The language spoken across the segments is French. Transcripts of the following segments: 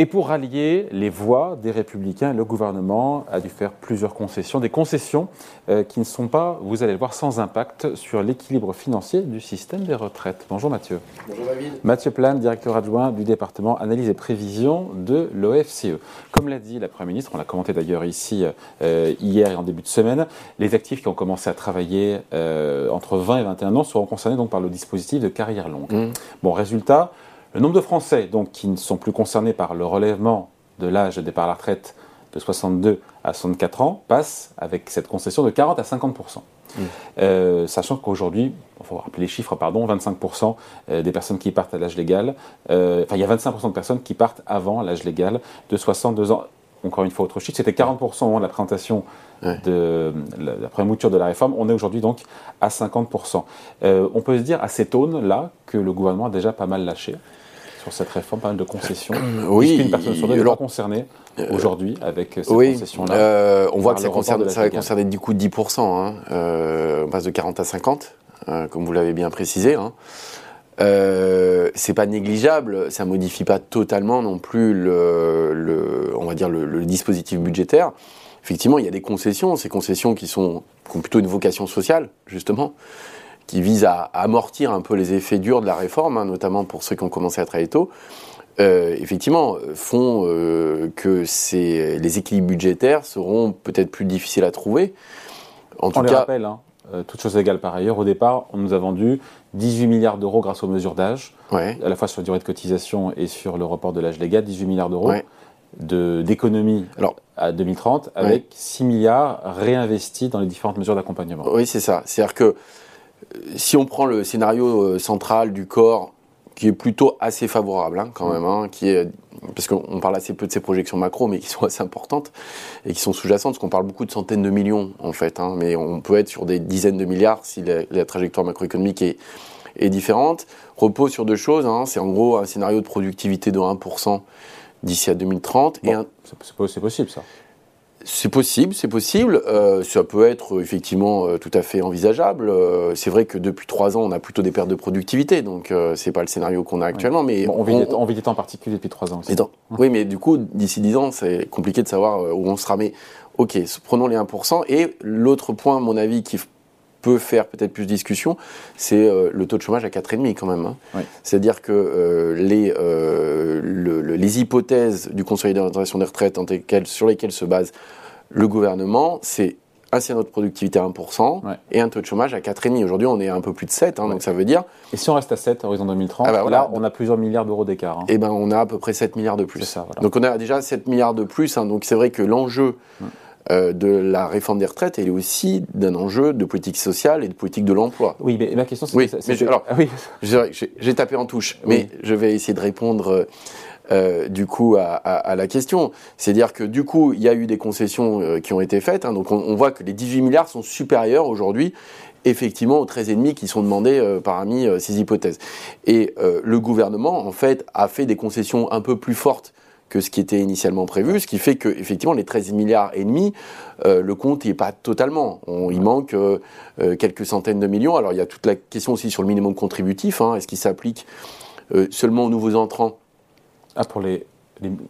Et pour rallier les voix des républicains, le gouvernement a dû faire plusieurs concessions, des concessions euh, qui ne sont pas, vous allez le voir, sans impact sur l'équilibre financier du système des retraites. Bonjour Mathieu. Bonjour David. Mathieu Plane, directeur adjoint du département analyse et prévision de l'OFCE. Comme l'a dit la Première ministre, on l'a commenté d'ailleurs ici euh, hier et en début de semaine, les actifs qui ont commencé à travailler euh, entre 20 et 21 ans seront concernés donc par le dispositif de carrière longue. Mmh. Bon, résultat, le nombre de Français donc, qui ne sont plus concernés par le relèvement de l'âge de départ à la retraite de 62 à 64 ans passe avec cette concession de 40 à 50% mmh. euh, sachant qu'aujourd'hui, il faut rappeler les chiffres, pardon, 25% euh, des personnes qui partent à l'âge légal, euh, enfin il y a 25% de personnes qui partent avant l'âge légal de 62 ans. Encore une fois, autre chiffre, c'était 40% au moment de la présentation de la, première mouture de la réforme. On est aujourd'hui donc à 50%. on peut se dire à cette aune-là que le gouvernement a déjà pas mal lâché sur cette réforme, pas mal de concessions. oui. Une personne sur deux est concernée euh, aujourd'hui avec ces concessions-là. Euh, on voit que ça, concerne, ça va concerner du coup 10%. Hein. Euh, on passe de 40 à 50, comme vous l'avez bien précisé. Hein. c'est pas négligeable, ça modifie pas totalement non plus le, on va dire le, dispositif budgétaire. Effectivement, il y a des concessions, ces concessions qui sont qui ont plutôt une vocation sociale justement, qui vise à, amortir un peu les effets durs de la réforme, hein, notamment pour ceux qui ont commencé à travailler tôt, euh, effectivement, font euh, que les équilibres budgétaires seront peut-être plus difficiles à trouver. En on tout les cas, rappelle, hein, euh, toutes choses égales par ailleurs, au départ, on nous a vendu 18 milliards d'euros grâce aux mesures d'âge, à la fois sur la durée de cotisation et sur le report de l'âge légal, 18 milliards d'euros. d'économie à 2030 avec 6 milliards réinvestis dans les différentes mesures d'accompagnement. Oui, c'est ça. C'est-à-dire que si on prend le scénario euh, central du corps, qui est plutôt assez favorable hein, quand même, hein, qui est parce qu'on parle assez peu de ces projections macro, mais qui sont assez importantes et qui sont sous-jacentes, parce qu'on parle beaucoup de centaines de millions en fait, hein, mais on peut être sur des dizaines de milliards si la, trajectoire macroéconomique est, est, différente. Repose sur deux choses, c'est en gros un scénario de productivité de 1% d'ici à 2030. c'est possible ça. C'est possible, c'est possible. Euh, ça peut être euh, effectivement euh, tout à fait envisageable. c'est vrai que depuis trois ans, on a plutôt des pertes de productivité, donc c'est pas le scénario qu'on a actuellement. Mais on, vit on, des, temps particuliers depuis trois ans. Aussi. Oui, mais du coup, d'ici dix ans, c'est compliqué de savoir où on sera. Mais ok, prenons les 1%. Et l'autre point, à mon avis, qui peut faire peut-être plus de discussion, c'est le taux de chômage à 4,5 quand même. Hein. C'est-à-dire que les, les hypothèses du Conseil d'orientation des retraites sur lesquelles se base le gouvernement, c'est un scénario de productivité à 1% et un taux de chômage à 4,5. Aujourd'hui, on est à un peu plus de 7, hein, donc ça veut dire... Et si on reste à 7 horizon 2030, ah bah là, on a plusieurs milliards d'euros d'écart. Hein. Eh ben, on a à peu près 7 milliards de plus. Donc on a déjà 7 milliards de plus, hein. donc c'est vrai que l'enjeu... Euh, de la réforme des retraites, elle est aussi d'un enjeu de politique sociale et de politique de l'emploi. Oui, mais ma question, c'est... Oui, alors, ah j'ai tapé en touche, mais je vais essayer de répondre euh, euh, du coup à, la question. C'est-à-dire que du coup, il y a eu des concessions euh, qui ont été faites. Hein. donc on, voit que les 18 milliards sont supérieurs aujourd'hui effectivement aux 13,5 qui sont demandés euh, parmi ces hypothèses. Et le gouvernement, en fait, a fait des concessions un peu plus fortes que ce qui était initialement prévu, ce qui fait que effectivement les 13 milliards et demi, le compte n'est pas totalement. il manque quelques centaines de millions. Alors il y a toute la question aussi sur le minimum contributif. Hein. Est-ce qu'il s'applique seulement aux nouveaux entrants? Ah, pour les.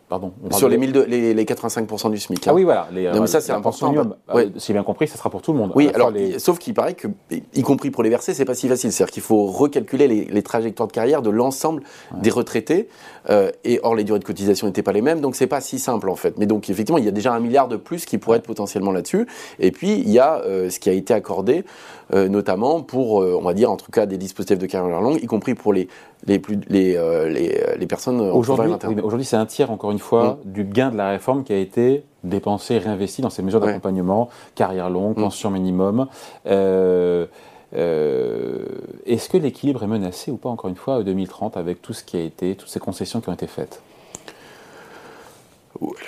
Pardon. Sur les, les, 85% du SMIC. Ah oui, voilà. Les, non, mais ça, c'est important. Ouais. Si j'ai bien compris, ça sera pour tout le monde. Oui, alors, sauf qu'il paraît que, y compris pour les versets, c'est pas si facile. C'est-à-dire qu'il faut recalculer les, trajectoires de carrière de l'ensemble des retraités. Euh, et or, les durées de cotisation n'étaient pas les mêmes, donc c'est pas si simple en fait. Mais donc, effectivement, il y a déjà un milliard de plus qui pourrait être potentiellement là-dessus. Et puis, il y a euh, ce qui a été accordé, euh, notamment pour, on va dire, en tout cas, des dispositifs de carrière longue, y compris pour les les, plus, les, euh, les, les personnes Aujourd'hui, aujourd'hui c'est un tiers, encore une fois, mm. du gain de la réforme qui a été dépensé, réinvesti dans ces mesures d'accompagnement, carrière longue, mm. pension minimum. Euh, euh, est-ce que l'équilibre est menacé ou pas, encore une fois, en 2030, avec tout ce qui a été, toutes ces concessions qui ont été faites?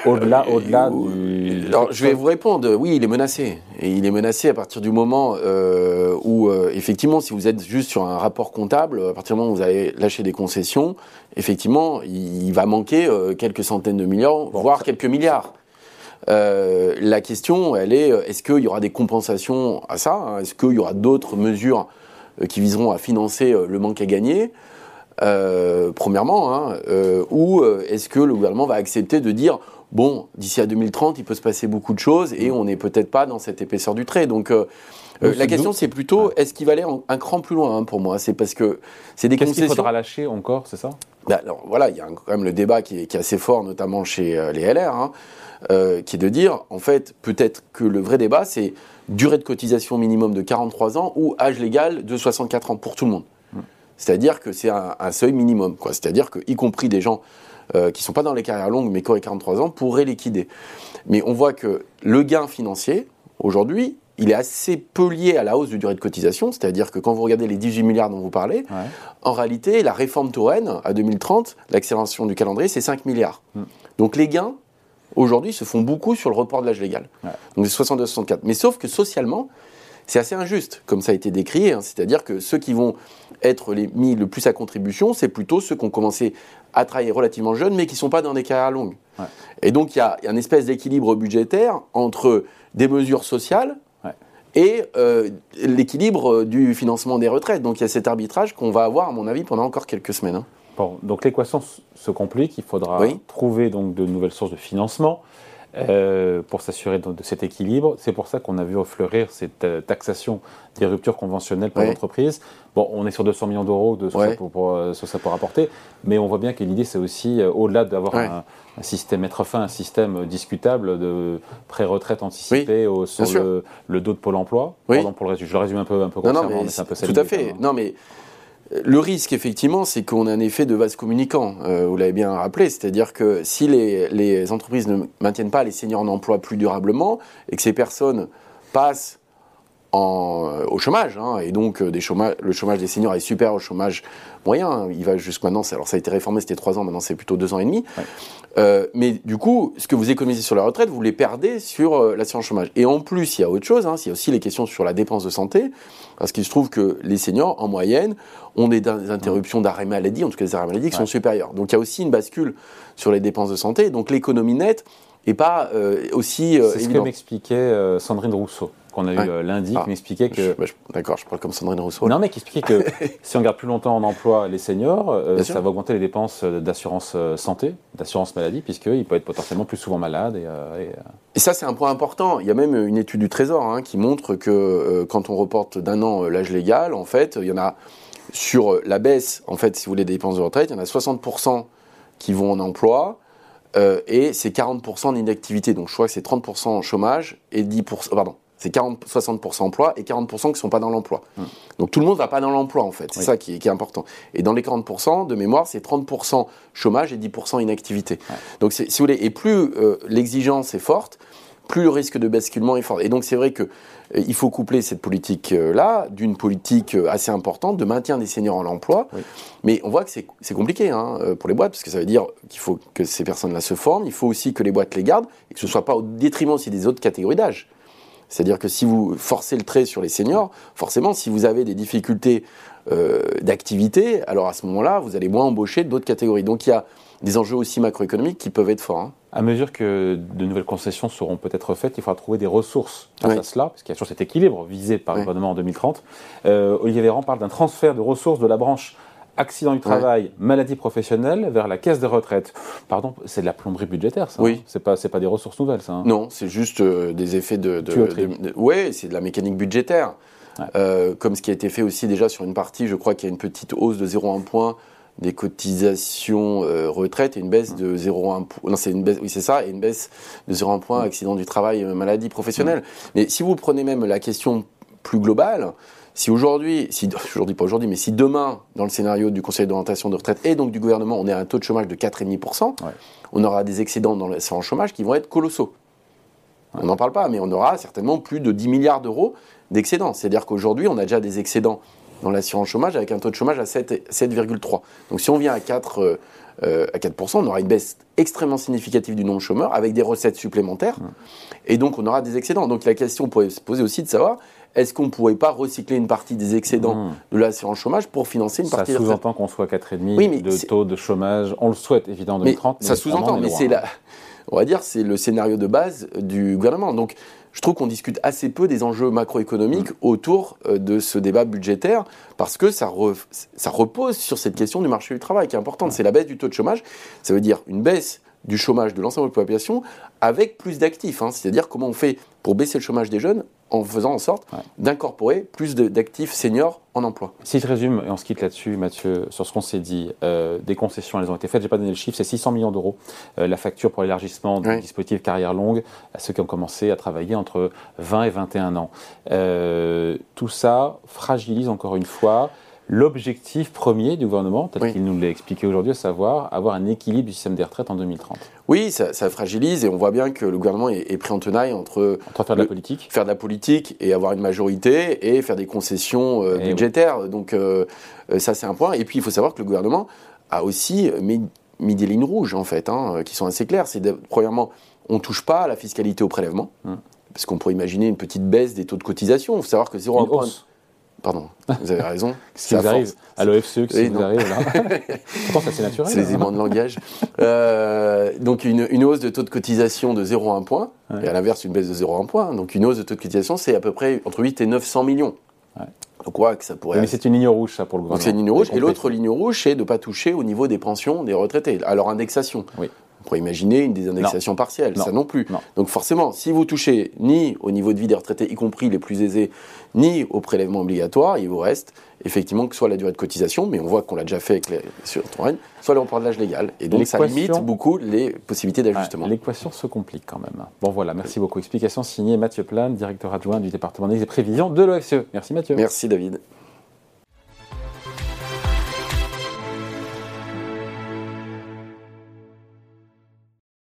Au-delà, au-delà du. Alors, je vais vous répondre. Oui, il est menacé. Et il est menacé à partir du moment euh, où, euh, effectivement, si vous êtes juste sur un rapport comptable, à partir du moment où vous allez lâcher des concessions, effectivement, il, va manquer euh, quelques centaines de milliards, voire quelques milliards. la question, elle est est-ce qu'il y aura des compensations à ça hein? Est-ce qu'il y aura d'autres mesures qui viseront à financer le manque à gagner? Premièrement, hein, ou est-ce que le gouvernement va accepter de dire bon, d'ici à 2030, il peut se passer beaucoup de choses et on n'est peut-être pas dans cette épaisseur du trait. Donc, la question, c'est plutôt, est-ce qu'il va aller un cran plus loin hein, pour moi? C'est parce que c'est des Qu'est-ce qu'il faudra lâcher encore, c'est ça? Bah, alors, Voilà, il y a quand même le débat qui est, assez fort, notamment chez les LR, hein, qui est de dire, en fait, peut-être que le vrai débat, c'est durée de cotisation minimum de 43 ans ou âge légal de 64 ans pour tout le monde. C'est-à-dire que c'est un, seuil minimum. C'est-à-dire que, y compris des gens euh, qui ne sont pas dans les carrières longues mais qui auraient 43 ans pourraient liquider. Mais on voit que le gain financier, aujourd'hui, il est assez peu lié à la hausse du durée de cotisation, c'est-à-dire que quand vous regardez les 18 milliards dont vous parlez, en réalité, la réforme Touraine à 2030, l'accélération du calendrier, c'est 5 milliards. Hmm. Donc les gains, aujourd'hui, se font beaucoup sur le report de l'âge légal. Donc c'est 62-64. Mais sauf que socialement, c'est assez injuste, comme ça a été décrit. Hein. C'est-à-dire que ceux qui vont être les, mis le plus à contribution, c'est plutôt ceux qui ont commencé à travailler relativement jeunes, mais qui ne sont pas dans des carrières longues. Et donc, il y a, une espèce d'équilibre budgétaire entre des mesures sociales et euh, l'équilibre du financement des retraites. Donc, il y a cet arbitrage qu'on va avoir, à mon avis, pendant encore quelques semaines. Hein. Bon, donc l'équation se complique. Il faudra trouver donc de nouvelles sources de financement. Euh, pour s'assurer de, cet équilibre. C'est pour ça qu'on a vu fleurir cette euh, taxation des ruptures conventionnelles pour l'entreprise. Bon, on est sur 200 millions d'euros de ce, que ça pour, euh, ça peut rapporter, mais on voit bien que l'idée, c'est aussi, au-delà d'avoir un, système, mettre fin à un système discutable de pré-retraite anticipée sur le, dos de Pôle emploi. Pardon pour le résume, je le résume un peu, un peu non, non, mais, c'est un peu Tout à fait. Hein. Non, mais le risque, effectivement, c'est qu'on a un effet de vase communicant, euh, vous l'avez bien rappelé, c'est-à-dire que si les, entreprises ne maintiennent pas les seniors en emploi plus durablement et que ces personnes passent euh, au chômage, hein, et donc euh, des le chômage des seniors est super au chômage moyen, il va jusqu'à maintenant, alors ça a été réformé, c'était trois ans, maintenant c'est plutôt deux ans et demi, mais du coup, ce que vous économisez sur la retraite, vous les perdez sur l'assurance chômage. Et en plus, il y a autre chose, hein, il y a aussi les questions sur la dépense de santé, parce qu'il se trouve que les seniors, en moyenne, ont des, interruptions d'arrêt maladie, en tout cas des arrêts maladie qui sont supérieurs. Donc il y a aussi une bascule sur les dépenses de santé. Donc l'économie nette n'est pas euh, aussi euh, C'est ce que m'expliquait euh, Sandrine Rousseau qu'on a eu lundi, qui m'expliquait que. Bah, d'accord, je parle comme Sandrine Rousseau. Non, mais qui expliquait que si on garde plus longtemps en emploi les seniors, ça va augmenter les dépenses d'assurance santé, d'assurance maladie, puisqu'ils peuvent être potentiellement plus souvent malades. Et, et... ça, c'est un point important. Il y a même une étude du Trésor hein, qui montre que quand on reporte d'un an l'âge légal, en fait, il y en a sur la baisse, en fait, si vous voulez, des dépenses de retraite, il y en a 60% qui vont en emploi euh, et c'est 40% d'inactivité. Donc je crois que c'est 30% en chômage et 10%, pardon, c'est 60% emploi et 40% qui ne sont pas dans l'emploi. Hum. Donc tout le monde ne va pas dans l'emploi en fait, c'est ça qui est, important. Et dans les 40%, de mémoire, c'est 30% chômage et 10% inactivité. Donc si vous voulez, et plus euh, l'exigence est forte, plus le risque de basculement est fort. Et donc c'est vrai que euh, il faut coupler cette politique-là d'une politique euh, assez importante de maintien des seniors en emploi. Mais on voit que c'est compliqué hein, euh, pour les boîtes, parce que ça veut dire qu'il faut que ces personnes-là se forment, il faut aussi que les boîtes les gardent, et que ce ne soit pas au détriment aussi des autres catégories d'âge. C'est-à-dire que si vous forcez le trait sur les seniors, forcément, si vous avez des difficultés d'activité, alors à ce moment-là, vous allez moins embaucher d'autres catégories. Donc il y a des enjeux aussi macroéconomiques qui peuvent être forts. Hein. À mesure que de nouvelles concessions seront peut-être faites, il faudra trouver des ressources face à cela, parce qu'il y a toujours cet équilibre visé par le gouvernement en 2030. Euh, Olivier Véran parle d'un transfert de ressources de la branche accident du travail, maladie professionnelle vers la caisse de retraite. Pardon, c'est de la plomberie budgétaire, ça. Oui. Hein c'est pas, c'est pas des ressources nouvelles, ça. Hein. non, c'est juste euh, des effets de. de, oui, c'est de la mécanique budgétaire. Euh, comme ce qui a été fait aussi déjà sur une partie, je crois qu'il y a une petite hausse de 0,1 point des cotisations euh, retraite et une baisse de 0,1 non c'est une baisse oui c'est ça et une baisse de 0,1 point accident du travail maladie professionnelle mais si vous prenez même la question plus globale si aujourd'hui si aujourd'hui pas aujourd'hui mais si demain dans le scénario du conseil d'orientation de retraite et donc du gouvernement on est à un taux de chômage de 4,5% on aura des excédents dans l'assurance chômage qui vont être colossaux on n'en parle pas mais on aura certainement plus de 10 milliards d'euros d'excédents c'est à dire qu'aujourd'hui on a déjà des excédents dans l'assurance chômage avec un taux de chômage à 7,3. Donc si on vient à 4, euh, à 4%, on aura une baisse extrêmement significative du nombre de chômeurs avec des recettes supplémentaires. Et donc on aura des excédents. Donc la question pourrait se poser aussi de savoir est-ce qu'on ne pourrait pas recycler une partie des excédents mmh. de l'assurance chômage pour financer une partie Ça sous-entend qu'on soit à 4,5 oui, de taux de chômage. On le souhaite évidemment en 2030. ça sous-entend, mais c'est la, on va dire, c'est le scénario de base du gouvernement. Donc je trouve qu'on discute assez peu des enjeux macroéconomiques mm. autour euh, de ce débat budgétaire parce que ça, ça repose sur cette question du marché du travail qui est importante. C'est la baisse du taux de chômage. Ça veut dire une baisse du chômage de l'ensemble de la population avec plus d'actifs. Hein. C'est-à-dire comment on fait pour baisser le chômage des jeunes en faisant en sorte d'incorporer plus d'actifs seniors en emploi. Si je résume, et on se quitte là-dessus, Mathieu, sur ce qu'on s'est dit, euh, des concessions, elles ont été faites, je n'ai pas donné le chiffre, c'est 600 millions d'euros. Euh, la facture pour l'élargissement du dispositif carrière longue à ceux qui ont commencé à travailler entre 20 et 21 ans. Euh, tout ça fragilise encore une fois l'objectif premier du gouvernement, tel qu'il nous l'a expliqué aujourd'hui, à savoir avoir un équilibre du système des retraites en 2030. Oui, ça, fragilise et on voit bien que le gouvernement est, pris en tenaille entre, faire de la politique, faire de la politique et avoir une majorité et faire des concessions euh, budgétaires. Donc euh, euh, ça c'est un point. Et puis il faut savoir que le gouvernement a aussi mis, des lignes rouges en fait, hein, qui sont assez claires. C'est premièrement, on touche pas à la fiscalité au prélèvement. Hum. Parce qu'on pourrait imaginer une petite baisse des taux de cotisation. Il faut savoir que 0,1 Pardon, vous avez raison. Qu'est-ce qui arrive à l'OFCE Qu'est-ce qui arrive là Pourtant, c'est naturel. C'est les hein. aimants de langage. Euh, donc, une, une, hausse de taux de cotisation de 0,1 point, et à l'inverse, une baisse de 0,1 point. Donc, une hausse de taux de cotisation, c'est à peu près entre 8 et 900 millions. Ouais. Donc, quoi que ça pourrait. Mais c'est une ligne rouge, ça, pour le gouvernement. C'est une ligne rouge. Et l'autre ligne rouge, c'est de ne pas toucher au niveau des pensions des retraités, à leur indexation. Oui. On pourrait imaginer une désindexation partielle, ça non plus. Donc forcément, si vous touchez ni au niveau de vie des retraités, y compris les plus aisés, ni au prélèvement obligatoire, il vous reste effectivement que soit la durée de cotisation, mais on voit qu'on l'a déjà fait avec les, sur soit le l'âge légal. Et donc ça limite beaucoup les possibilités d'ajustement. L'équation se complique quand même. Bon voilà, merci beaucoup. Explication signée Mathieu Plane, directeur adjoint du département des prévisions de l'OFCE. Merci Mathieu. Merci David.